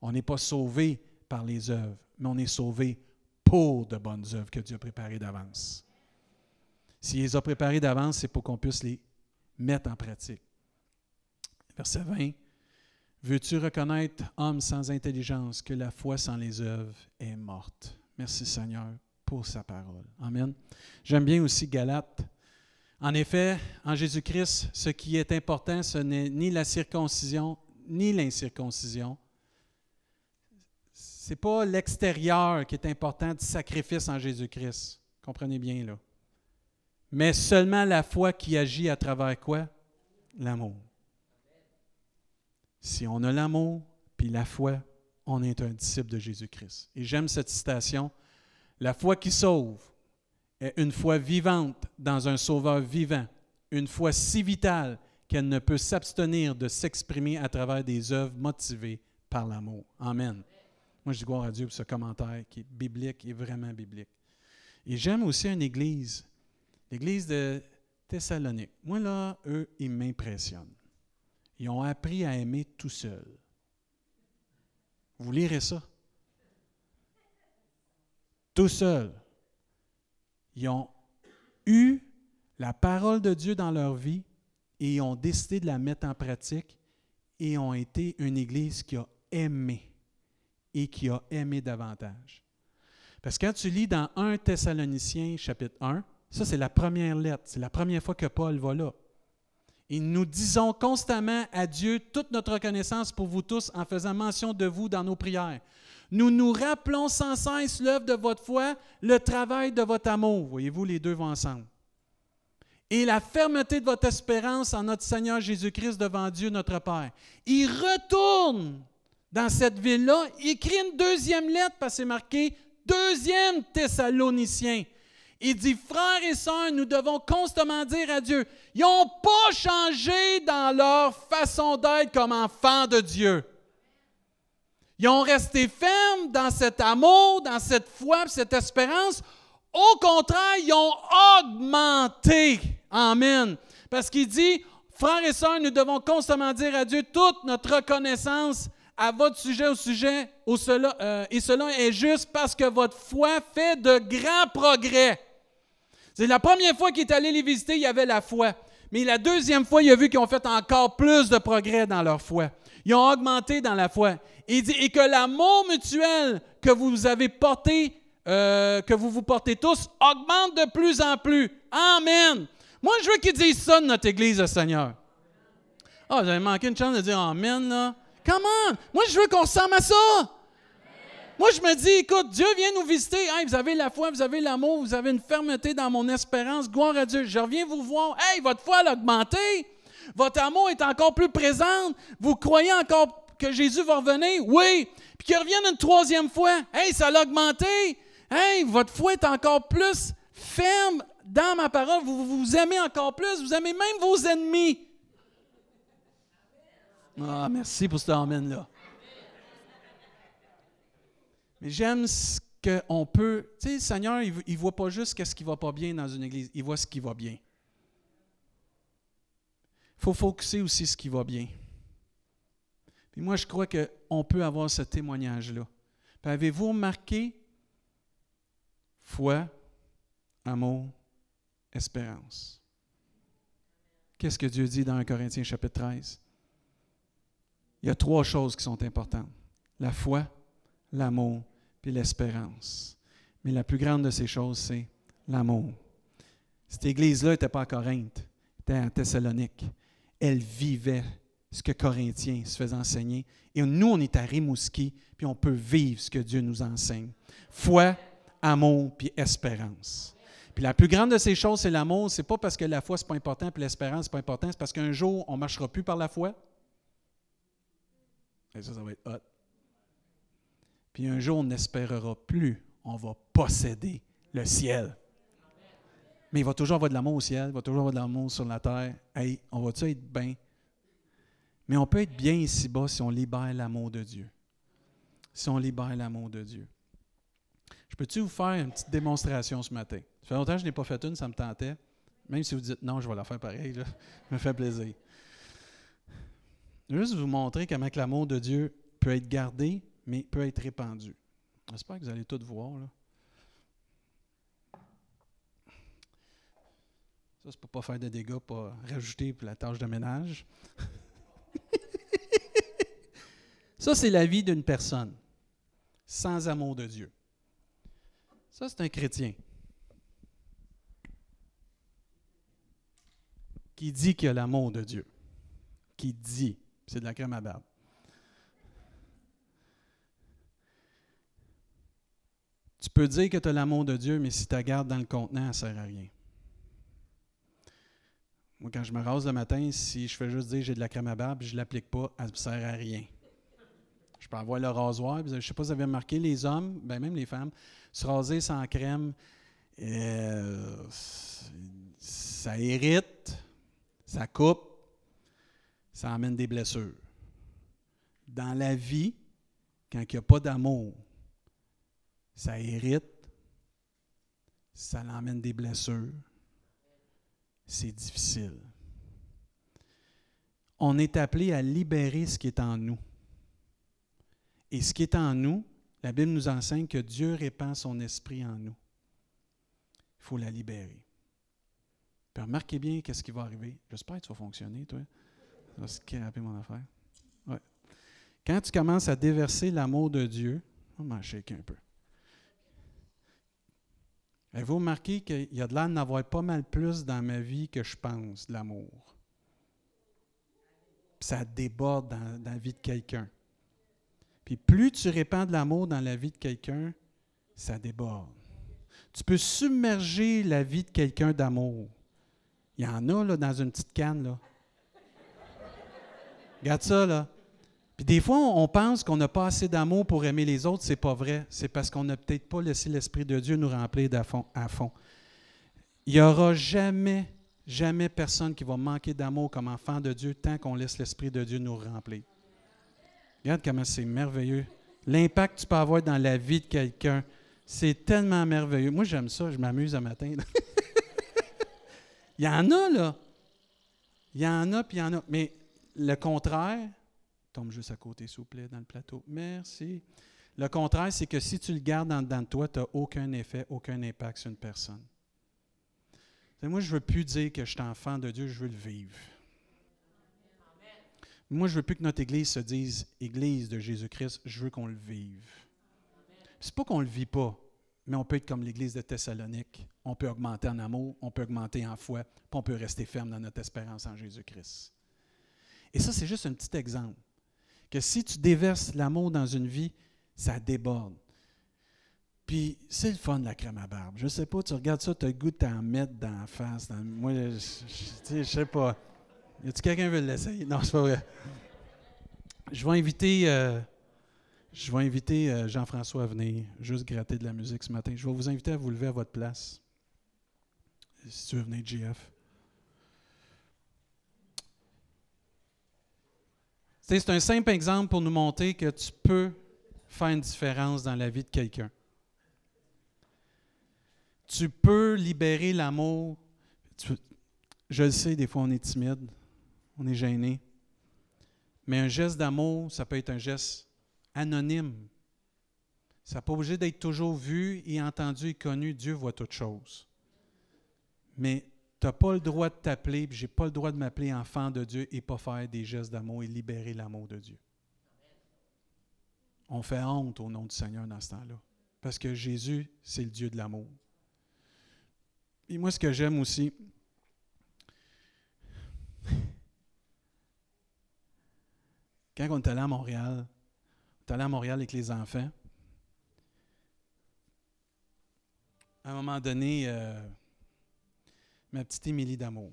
On n'est pas sauvé par les œuvres, mais on est sauvé pour de bonnes œuvres que Dieu a préparées d'avance. S'il les a préparées d'avance, c'est pour qu'on puisse les mettre en pratique. Verset 20. Veux-tu reconnaître, homme sans intelligence, que la foi sans les œuvres est morte? Merci Seigneur pour sa parole. Amen. J'aime bien aussi Galate. En effet, en Jésus-Christ, ce qui est important, ce n'est ni la circoncision, ni l'incirconcision, ce n'est pas l'extérieur qui est important du sacrifice en Jésus-Christ. Comprenez bien, là. Mais seulement la foi qui agit à travers quoi? L'amour. Si on a l'amour puis la foi, on est un disciple de Jésus-Christ. Et j'aime cette citation. La foi qui sauve une foi vivante dans un sauveur vivant, une foi si vitale qu'elle ne peut s'abstenir de s'exprimer à travers des œuvres motivées par l'amour. Amen. Moi, je dis gloire à Dieu pour ce commentaire qui est biblique et vraiment biblique. Et j'aime aussi une église, l'église de Thessalonique. Moi, là, eux, ils m'impressionnent. Ils ont appris à aimer tout seuls. Vous lirez ça. Tout seuls. Ils ont eu la parole de Dieu dans leur vie et ils ont décidé de la mettre en pratique et ont été une église qui a aimé et qui a aimé davantage. Parce que quand tu lis dans 1 Thessaloniciens chapitre 1, ça c'est la première lettre, c'est la première fois que Paul va là. Et nous disons constamment à Dieu toute notre reconnaissance pour vous tous en faisant mention de vous dans nos prières. Nous nous rappelons sans cesse l'œuvre de votre foi, le travail de votre amour. Voyez-vous, les deux vont ensemble. Et la fermeté de votre espérance en notre Seigneur Jésus-Christ devant Dieu notre Père. Il retourne dans cette ville-là, il écrit une deuxième lettre parce que c'est marqué deuxième Thessaloniciens. Il dit, frères et sœurs, nous devons constamment dire à Dieu, ils n'ont pas changé dans leur façon d'être comme enfants de Dieu. Ils ont resté fermes dans cet amour, dans cette foi, cette espérance. Au contraire, ils ont augmenté. Amen. Parce qu'il dit, frères et sœurs, nous devons constamment dire à Dieu toute notre reconnaissance à votre sujet au sujet, au cela, euh, et cela est juste parce que votre foi fait de grands progrès. C'est la première fois qu'il est allé les visiter, il y avait la foi. Mais la deuxième fois, il a vu qu'ils ont fait encore plus de progrès dans leur foi. Ils ont augmenté dans la foi. Et que l'amour mutuel que vous avez porté, euh, que vous vous portez tous, augmente de plus en plus. Amen. Moi, je veux qu'ils disent ça de notre Église, Seigneur. Ah, vous avez manqué une chance de dire Amen, là. Comment? Moi, je veux qu'on ressemble à ça. Moi, je me dis, écoute, Dieu vient nous visiter. vous avez la foi, vous avez l'amour, vous avez une fermeté dans mon espérance. Gloire à Dieu. Je reviens vous voir. Hey, votre foi a augmenté. Votre amour est encore plus présent. Vous croyez encore que Jésus va revenir? Oui. Puis qu'il revienne une troisième fois. Hey, ça a augmenté. Hey, votre foi est encore plus ferme dans ma parole. Vous vous aimez encore plus. Vous aimez même vos ennemis. Ah, merci pour cet amen-là. Mais j'aime ce qu'on peut. Tu sais, le Seigneur, il ne voit pas juste ce qui ne va pas bien dans une église, il voit ce qui va bien. Faut focuser aussi ce qui va bien. Puis moi, je crois qu'on peut avoir ce témoignage-là. Avez-vous remarqué foi, amour, espérance? Qu'est-ce que Dieu dit dans 1 Corinthiens chapitre 13? Il y a trois choses qui sont importantes. La foi, l'amour, puis l'espérance. Mais la plus grande de ces choses, c'est l'amour. Cette église-là n'était pas à Corinthe, elle était à Thessalonique. Elle vivait ce que Corinthiens se faisaient enseigner. Et nous, on est à Rimouski, puis on peut vivre ce que Dieu nous enseigne. Foi, amour, puis espérance. Puis la plus grande de ces choses, c'est l'amour. C'est pas parce que la foi, c'est pas important, puis l'espérance, c'est pas important. C'est parce qu'un jour, on marchera plus par la foi. Et ça, ça va être hot. Puis un jour, on n'espérera plus, on va posséder le ciel. Mais il va toujours avoir de l'amour au ciel, il va toujours avoir de l'amour sur la terre. Hey, on va-tu être bien? Mais on peut être bien ici-bas si on libère l'amour de Dieu. Si on libère l'amour de Dieu. Je peux-tu vous faire une petite démonstration ce matin? Ça fait longtemps que je n'ai pas fait une, ça me tentait. Même si vous dites non, je vais la faire pareil, là. me fait plaisir. Je vais juste vous montrer comment l'amour de Dieu peut être gardé mais peut être répandu. J'espère que vous allez tout voir. Là. Ça, c'est pour pas faire de dégâts, pas rajouter pour la tâche de ménage. Ça, c'est la vie d'une personne sans amour de Dieu. Ça, c'est un chrétien qui dit qu'il a l'amour de Dieu. Qui dit, c'est de la crème à barbe. Tu peux dire que tu as l'amour de Dieu, mais si tu la gardes dans le contenant, ça ne sert à rien. Moi, quand je me rase le matin, si je fais juste dire j'ai de la crème à barbe, je ne l'applique pas, ça ne sert à rien. Je peux avoir le rasoir. Je ne sais pas si vous avez remarqué, les hommes, ben même les femmes, se raser sans crème, euh, ça irrite, ça coupe, ça amène des blessures. Dans la vie, quand il n'y a pas d'amour, ça irrite, ça l'emmène des blessures, c'est difficile. On est appelé à libérer ce qui est en nous. Et ce qui est en nous, la Bible nous enseigne que Dieu répand son esprit en nous. Il faut la libérer. Puis remarquez bien qu'est-ce qui va arriver. J'espère que tu vas fonctionner, toi. Ça va mon affaire. Ouais. Quand tu commences à déverser l'amour de Dieu, on va m'en un peu. Avez-vous remarqué qu'il y a de l'air d'en pas mal plus dans ma vie que je pense, de l'amour? Ça déborde dans, dans, la vie de quelqu'un. Puis plus tu répands de l'amour dans la vie de quelqu'un, ça déborde. Tu peux submerger la vie de quelqu'un d'amour. Il y en a là, dans une petite canne. Là. Regarde ça, là. Puis des fois, on pense qu'on n'a pas assez d'amour pour aimer les autres. C'est pas vrai. C'est parce qu'on n'a peut-être pas laissé l'Esprit de Dieu nous remplir à fond. À. Il n'y aura jamais, jamais personne qui va manquer d'amour comme enfant de Dieu tant qu'on laisse l'Esprit de Dieu nous remplir. Regarde comment c'est merveilleux. L'impact que tu peux avoir dans la vie de quelqu'un, c'est tellement merveilleux. Moi, j'aime ça. Je m'amuse un matin. il y en a, là. Il y en a, puis il y en a. Mais le contraire, Tombe juste à côté, s'il vous plaît, dans le plateau. Merci. Le contraire, c'est que si tu le gardes dedans de toi, tu n'as aucun effet, aucun impact sur une personne. Moi, je ne veux plus dire que je suis enfant de Dieu, je veux le vivre. Moi, je ne veux plus que notre Église se dise Église de Jésus-Christ, je veux qu'on le vive. C'est pas qu'on ne le vit pas, mais on peut être comme l'Église de Thessalonique. On peut augmenter en amour, on peut augmenter en foi, puis on peut rester ferme dans notre espérance en Jésus-Christ. Et ça, c'est juste un petit exemple. Que si tu déverses l'amour dans une vie, ça déborde. Puis c'est le fun de la crème à barbe. Je sais pas, tu regardes ça, tu as le goût de t'en mettre dans la face. moi, je, je, sais pas. Y a-tu quelqu'un qui veut l'essayer? Non, c'est pas vrai. Je vais inviter, euh, je vais inviter euh, Jean-François à venir, juste gratter de la musique ce matin. Je vais vous inviter à vous lever à votre place. Si tu veux venir, JF. C'est un simple exemple pour nous montrer que tu peux faire une différence dans la vie de quelqu'un. Tu peux libérer l'amour. Je le sais, des fois on est timide, on est gêné. Mais un geste d'amour, ça peut être un geste anonyme. Ça n'a pas obligé d'être toujours vu et entendu et connu. Dieu voit toutes choses. Mais tu n'as pas le droit de t'appeler, je n'ai pas le droit de m'appeler enfant de Dieu et pas faire des gestes d'amour et libérer l'amour de Dieu. On fait honte au nom du Seigneur dans ce temps-là. Parce que Jésus, c'est le Dieu de l'amour. Et moi, ce que j'aime aussi, quand on est allé à Montréal, on est allé à Montréal avec les enfants. À un moment donné, euh, ma petite Émilie d'amour.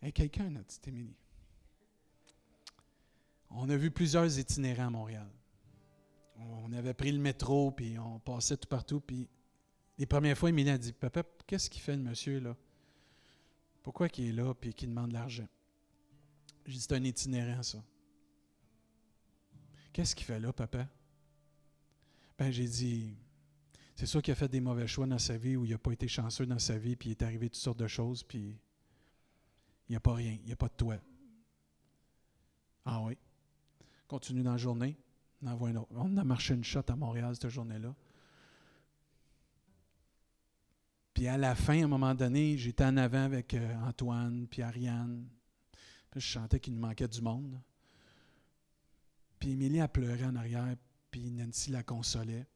Hey, quelqu'un, notre petite Émilie. On a vu plusieurs itinérants à Montréal on avait pris le métro, puis on passait tout partout. Puis les premières fois, Émilie a dit Papa, qu'est-ce qu'il fait le monsieur là? Pourquoi il est là puis qu'il demande de l'argent? J'ai dit C'est un itinérant, ça. Qu'est-ce qu'il fait là, papa? Ben, j'ai dit C'est sûr qu'il a fait des mauvais choix dans sa vie ou il n'a pas été chanceux dans sa vie, puis il est arrivé toutes sortes de choses, puis il n'y a pas rien, il n'y a pas de toi. Ah oui. Continue dans la journée. On a marché une shot à Montréal cette journée-là. Puis à la fin, à un moment donné, j'étais en avant avec euh, Antoine, puis Ariane. Je chantais qu'il nous manquait du monde. Puis Émilie a pleuré en arrière, puis Nancy la consolait.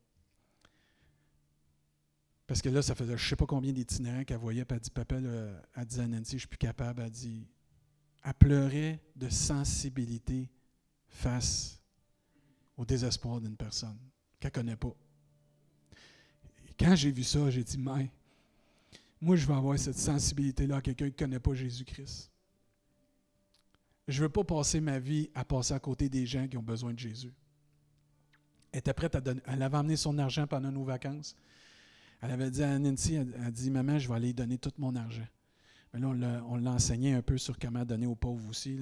Parce que là, ça faisait je ne sais pas combien d'itinérants qu'elle voyait, puis elle dit Papa, elle dit à Nancy, je ne suis plus capable. Elle dit Elle pleurait de sensibilité face au désespoir d'une personne qu'elle ne connaît pas. quand j'ai vu ça, j'ai dit, mais moi, je veux avoir cette sensibilité-là à quelqu'un qui ne connaît pas Jésus-Christ. Je ne veux pas passer ma vie à passer à côté des gens qui ont besoin de Jésus. Elle était prête à donner. Elle avait son argent pendant nos vacances. Elle avait dit à Nancy, elle, a dit, Maman, je vais aller donner tout mon argent. Mais là, on l'a enseigné un peu sur comment donner aux pauvres aussi.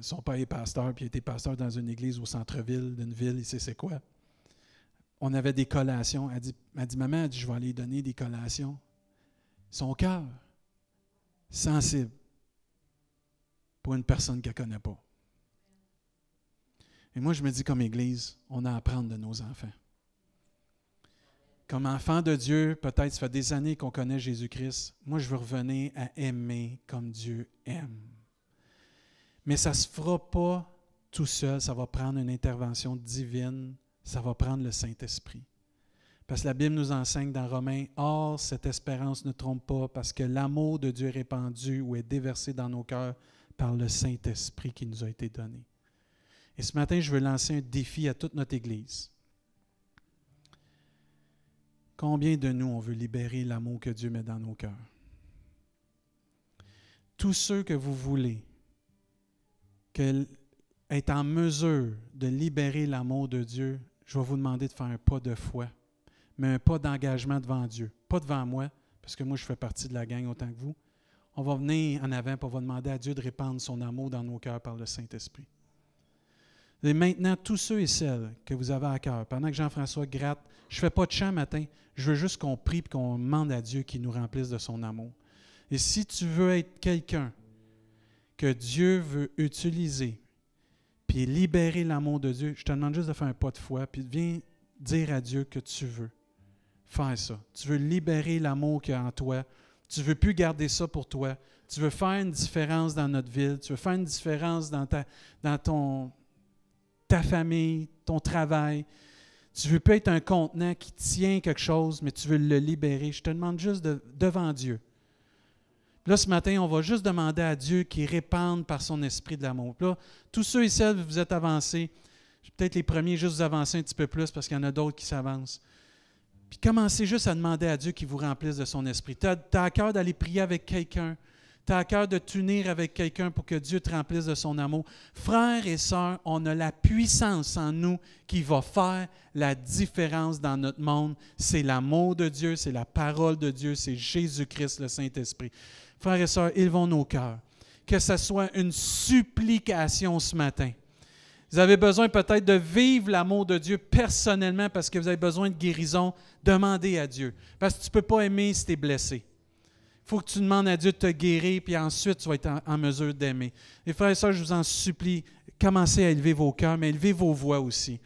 Son père est pasteur, puis il était pasteur dans une église au centre-ville d'une ville, il sait c'est quoi. On avait des collations. Elle dit, elle dit Maman, dit, je vais aller donner des collations. Son cœur, sensible pour une personne qu'elle ne connaît pas. Et moi, je me dis, comme Église, on a à apprendre de nos enfants. Comme enfant de Dieu, peut-être ça fait des années qu'on connaît Jésus-Christ. Moi, je veux revenir à aimer comme Dieu aime. Mais ça ne se fera pas tout seul, ça va prendre une intervention divine, ça va prendre le Saint-Esprit. Parce que la Bible nous enseigne dans Romains, Or, cette espérance ne trompe pas, parce que l'amour de Dieu est répandu ou est déversé dans nos cœurs par le Saint-Esprit qui nous a été donné. Et ce matin, je veux lancer un défi à toute notre Église. Combien de nous on veut libérer l'amour que Dieu met dans nos cœurs? Tous ceux que vous voulez, est en mesure de libérer l'amour de Dieu, je vais vous demander de faire un pas de foi, mais un pas d'engagement devant Dieu. Pas devant moi, parce que moi, je fais partie de la gang autant que vous. On va venir en avant pour va demander à Dieu de répandre son amour dans nos cœurs par le Saint-Esprit. Et maintenant, tous ceux et celles que vous avez à cœur, pendant que Jean-François gratte, je ne fais pas de chant matin, je veux juste qu'on prie et qu'on demande à Dieu qu'il nous remplisse de son amour. Et si tu veux être quelqu'un que Dieu veut utiliser, puis libérer l'amour de Dieu, je te demande juste de faire un pas de foi, puis viens dire à Dieu que tu veux faire ça. Tu veux libérer l'amour qu'il y a en toi. Tu veux plus garder ça pour toi. Tu veux faire une différence dans notre ville. Tu veux faire une différence dans ton, ta famille, ton travail. Tu veux plus être un contenant qui tient quelque chose, mais tu veux le libérer. Je te demande juste de, devant Dieu. Là, ce matin, on va juste demander à Dieu qu'il répande par son esprit de l'amour. Là, tous ceux et celles, vous êtes avancés. Peut-être les premiers, juste vous avancer un petit peu plus parce qu'il y en a d'autres qui s'avancent. Puis commencez juste à demander à Dieu qu'il vous remplisse de son esprit. Tu as, à cœur d'aller prier avec quelqu'un. Tu as à cœur de t'unir avec quelqu'un pour que Dieu te remplisse de son amour. Frères et sœurs, on a la puissance en nous qui va faire la différence dans notre monde. C'est l'amour de Dieu, c'est la parole de Dieu, c'est Jésus-Christ, le Saint-Esprit. Frères et sœurs, élevons nos cœurs. Que ce soit une supplication ce matin. Vous avez besoin peut-être de vivre l'amour de Dieu personnellement parce que vous avez besoin de guérison. Demandez à Dieu. Parce que tu ne peux pas aimer si tu es blessé. Faut que tu demandes à Dieu de te guérir, puis ensuite tu vas être en, mesure d'aimer. Et frères et sœurs, je vous en supplie, commencez à élever vos cœurs, mais élevez vos voix aussi.